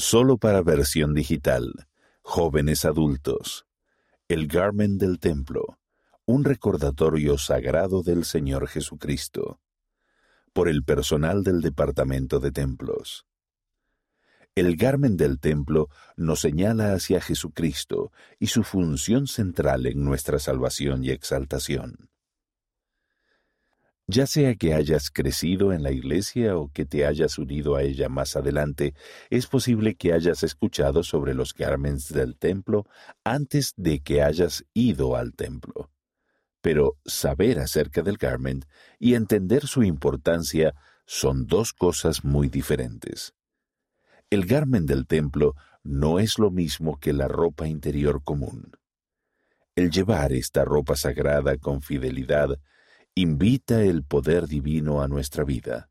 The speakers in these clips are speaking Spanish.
Solo para versión digital. Jóvenes adultos. El Garment del Templo. Un recordatorio sagrado del Señor Jesucristo. Por el personal del Departamento de Templos. El Garmen del Templo nos señala hacia Jesucristo y su función central en nuestra salvación y exaltación. Ya sea que hayas crecido en la iglesia o que te hayas unido a ella más adelante, es posible que hayas escuchado sobre los garments del templo antes de que hayas ido al templo. Pero saber acerca del garment y entender su importancia son dos cosas muy diferentes. El garment del templo no es lo mismo que la ropa interior común. El llevar esta ropa sagrada con fidelidad invita el poder divino a nuestra vida,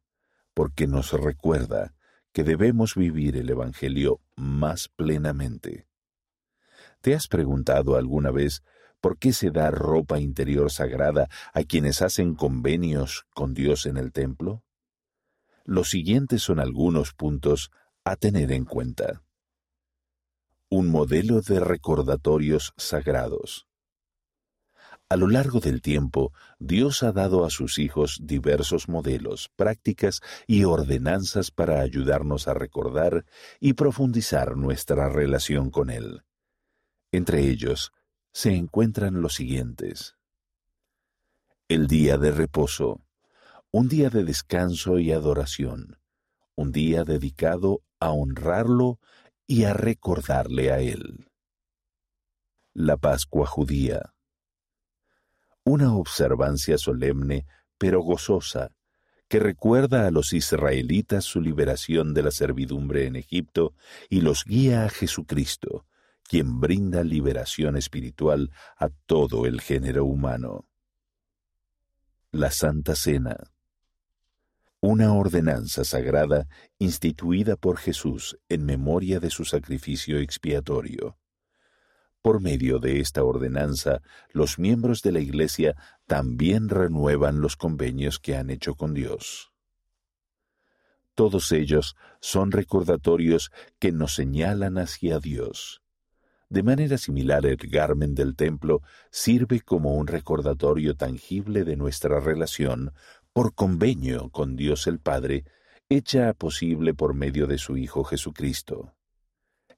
porque nos recuerda que debemos vivir el Evangelio más plenamente. ¿Te has preguntado alguna vez por qué se da ropa interior sagrada a quienes hacen convenios con Dios en el templo? Los siguientes son algunos puntos a tener en cuenta. Un modelo de recordatorios sagrados. A lo largo del tiempo, Dios ha dado a sus hijos diversos modelos, prácticas y ordenanzas para ayudarnos a recordar y profundizar nuestra relación con Él. Entre ellos se encuentran los siguientes. El día de reposo, un día de descanso y adoración, un día dedicado a honrarlo y a recordarle a Él. La Pascua judía una observancia solemne pero gozosa, que recuerda a los israelitas su liberación de la servidumbre en Egipto y los guía a Jesucristo, quien brinda liberación espiritual a todo el género humano. La Santa Cena una ordenanza sagrada instituida por Jesús en memoria de su sacrificio expiatorio. Por medio de esta ordenanza, los miembros de la Iglesia también renuevan los convenios que han hecho con Dios. Todos ellos son recordatorios que nos señalan hacia Dios. De manera similar, el garmen del templo sirve como un recordatorio tangible de nuestra relación por convenio con Dios el Padre, hecha posible por medio de su Hijo Jesucristo.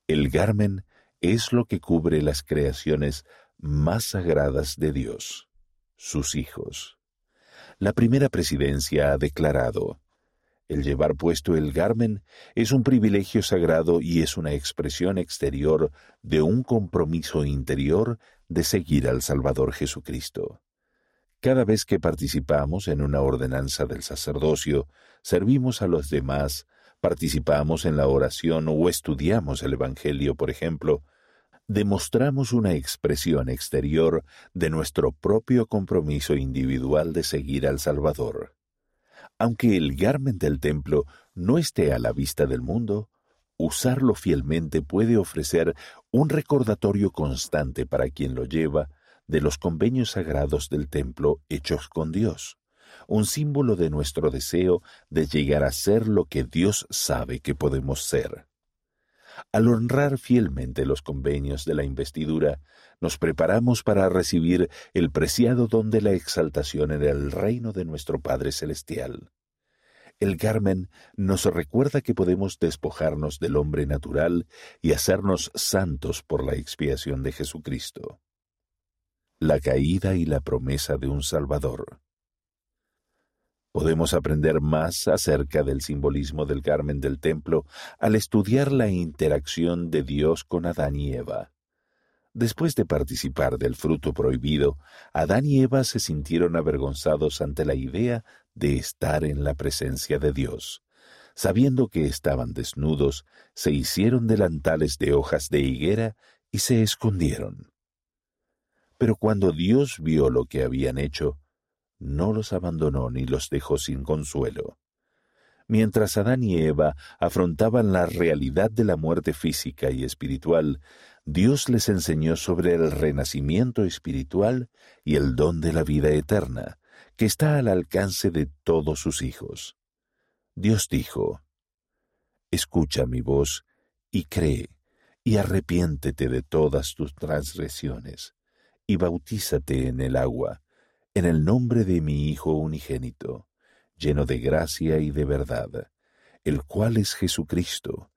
El garmen es lo que cubre las creaciones más sagradas de Dios, sus hijos. La primera presidencia ha declarado, el llevar puesto el garmen es un privilegio sagrado y es una expresión exterior de un compromiso interior de seguir al Salvador Jesucristo. Cada vez que participamos en una ordenanza del sacerdocio, servimos a los demás participamos en la oración o estudiamos el Evangelio, por ejemplo, demostramos una expresión exterior de nuestro propio compromiso individual de seguir al Salvador. Aunque el garmen del templo no esté a la vista del mundo, usarlo fielmente puede ofrecer un recordatorio constante para quien lo lleva de los convenios sagrados del templo hechos con Dios un símbolo de nuestro deseo de llegar a ser lo que Dios sabe que podemos ser. Al honrar fielmente los convenios de la investidura, nos preparamos para recibir el preciado don de la exaltación en el reino de nuestro Padre Celestial. El Carmen nos recuerda que podemos despojarnos del hombre natural y hacernos santos por la expiación de Jesucristo. La caída y la promesa de un Salvador. Podemos aprender más acerca del simbolismo del Carmen del Templo al estudiar la interacción de Dios con Adán y Eva. Después de participar del fruto prohibido, Adán y Eva se sintieron avergonzados ante la idea de estar en la presencia de Dios. Sabiendo que estaban desnudos, se hicieron delantales de hojas de higuera y se escondieron. Pero cuando Dios vio lo que habían hecho, no los abandonó ni los dejó sin consuelo. Mientras Adán y Eva afrontaban la realidad de la muerte física y espiritual, Dios les enseñó sobre el renacimiento espiritual y el don de la vida eterna, que está al alcance de todos sus hijos. Dios dijo, Escucha mi voz y cree, y arrepiéntete de todas tus transgresiones, y bautízate en el agua, en el nombre de mi Hijo unigénito, lleno de gracia y de verdad, el cual es Jesucristo,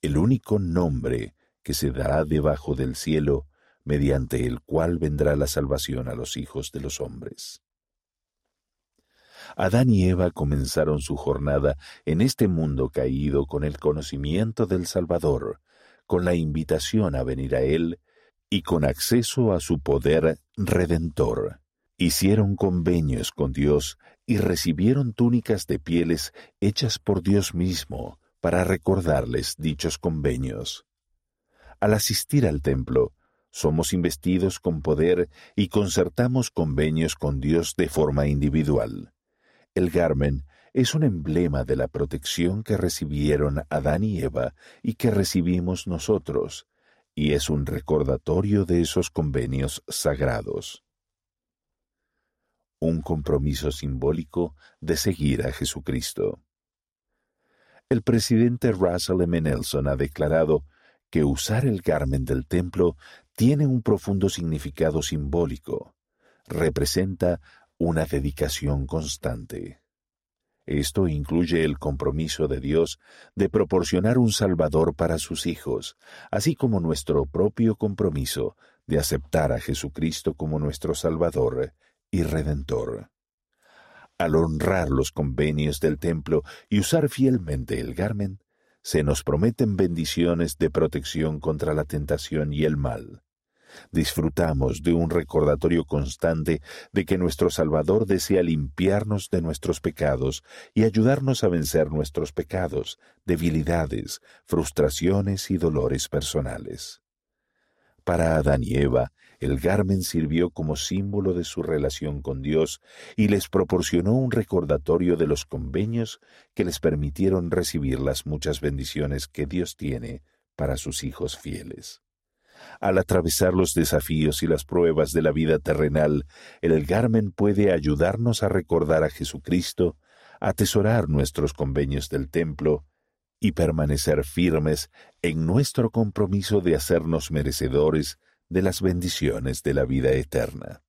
el único nombre que se dará debajo del cielo, mediante el cual vendrá la salvación a los hijos de los hombres. Adán y Eva comenzaron su jornada en este mundo caído con el conocimiento del Salvador, con la invitación a venir a Él y con acceso a su poder redentor. Hicieron convenios con Dios y recibieron túnicas de pieles hechas por Dios mismo para recordarles dichos convenios. Al asistir al templo, somos investidos con poder y concertamos convenios con Dios de forma individual. El garmen es un emblema de la protección que recibieron Adán y Eva y que recibimos nosotros, y es un recordatorio de esos convenios sagrados. Un compromiso simbólico de seguir a Jesucristo. El presidente Russell M. Nelson ha declarado que usar el garmen del templo tiene un profundo significado simbólico. Representa una dedicación constante. Esto incluye el compromiso de Dios de proporcionar un Salvador para sus hijos, así como nuestro propio compromiso de aceptar a Jesucristo como nuestro Salvador y Redentor. Al honrar los convenios del templo y usar fielmente el garmen, se nos prometen bendiciones de protección contra la tentación y el mal disfrutamos de un recordatorio constante de que nuestro Salvador desea limpiarnos de nuestros pecados y ayudarnos a vencer nuestros pecados, debilidades, frustraciones y dolores personales. Para Adán y Eva, el garmen sirvió como símbolo de su relación con Dios y les proporcionó un recordatorio de los convenios que les permitieron recibir las muchas bendiciones que Dios tiene para sus hijos fieles. Al atravesar los desafíos y las pruebas de la vida terrenal, el Garmen puede ayudarnos a recordar a Jesucristo, atesorar nuestros convenios del templo y permanecer firmes en nuestro compromiso de hacernos merecedores de las bendiciones de la vida eterna.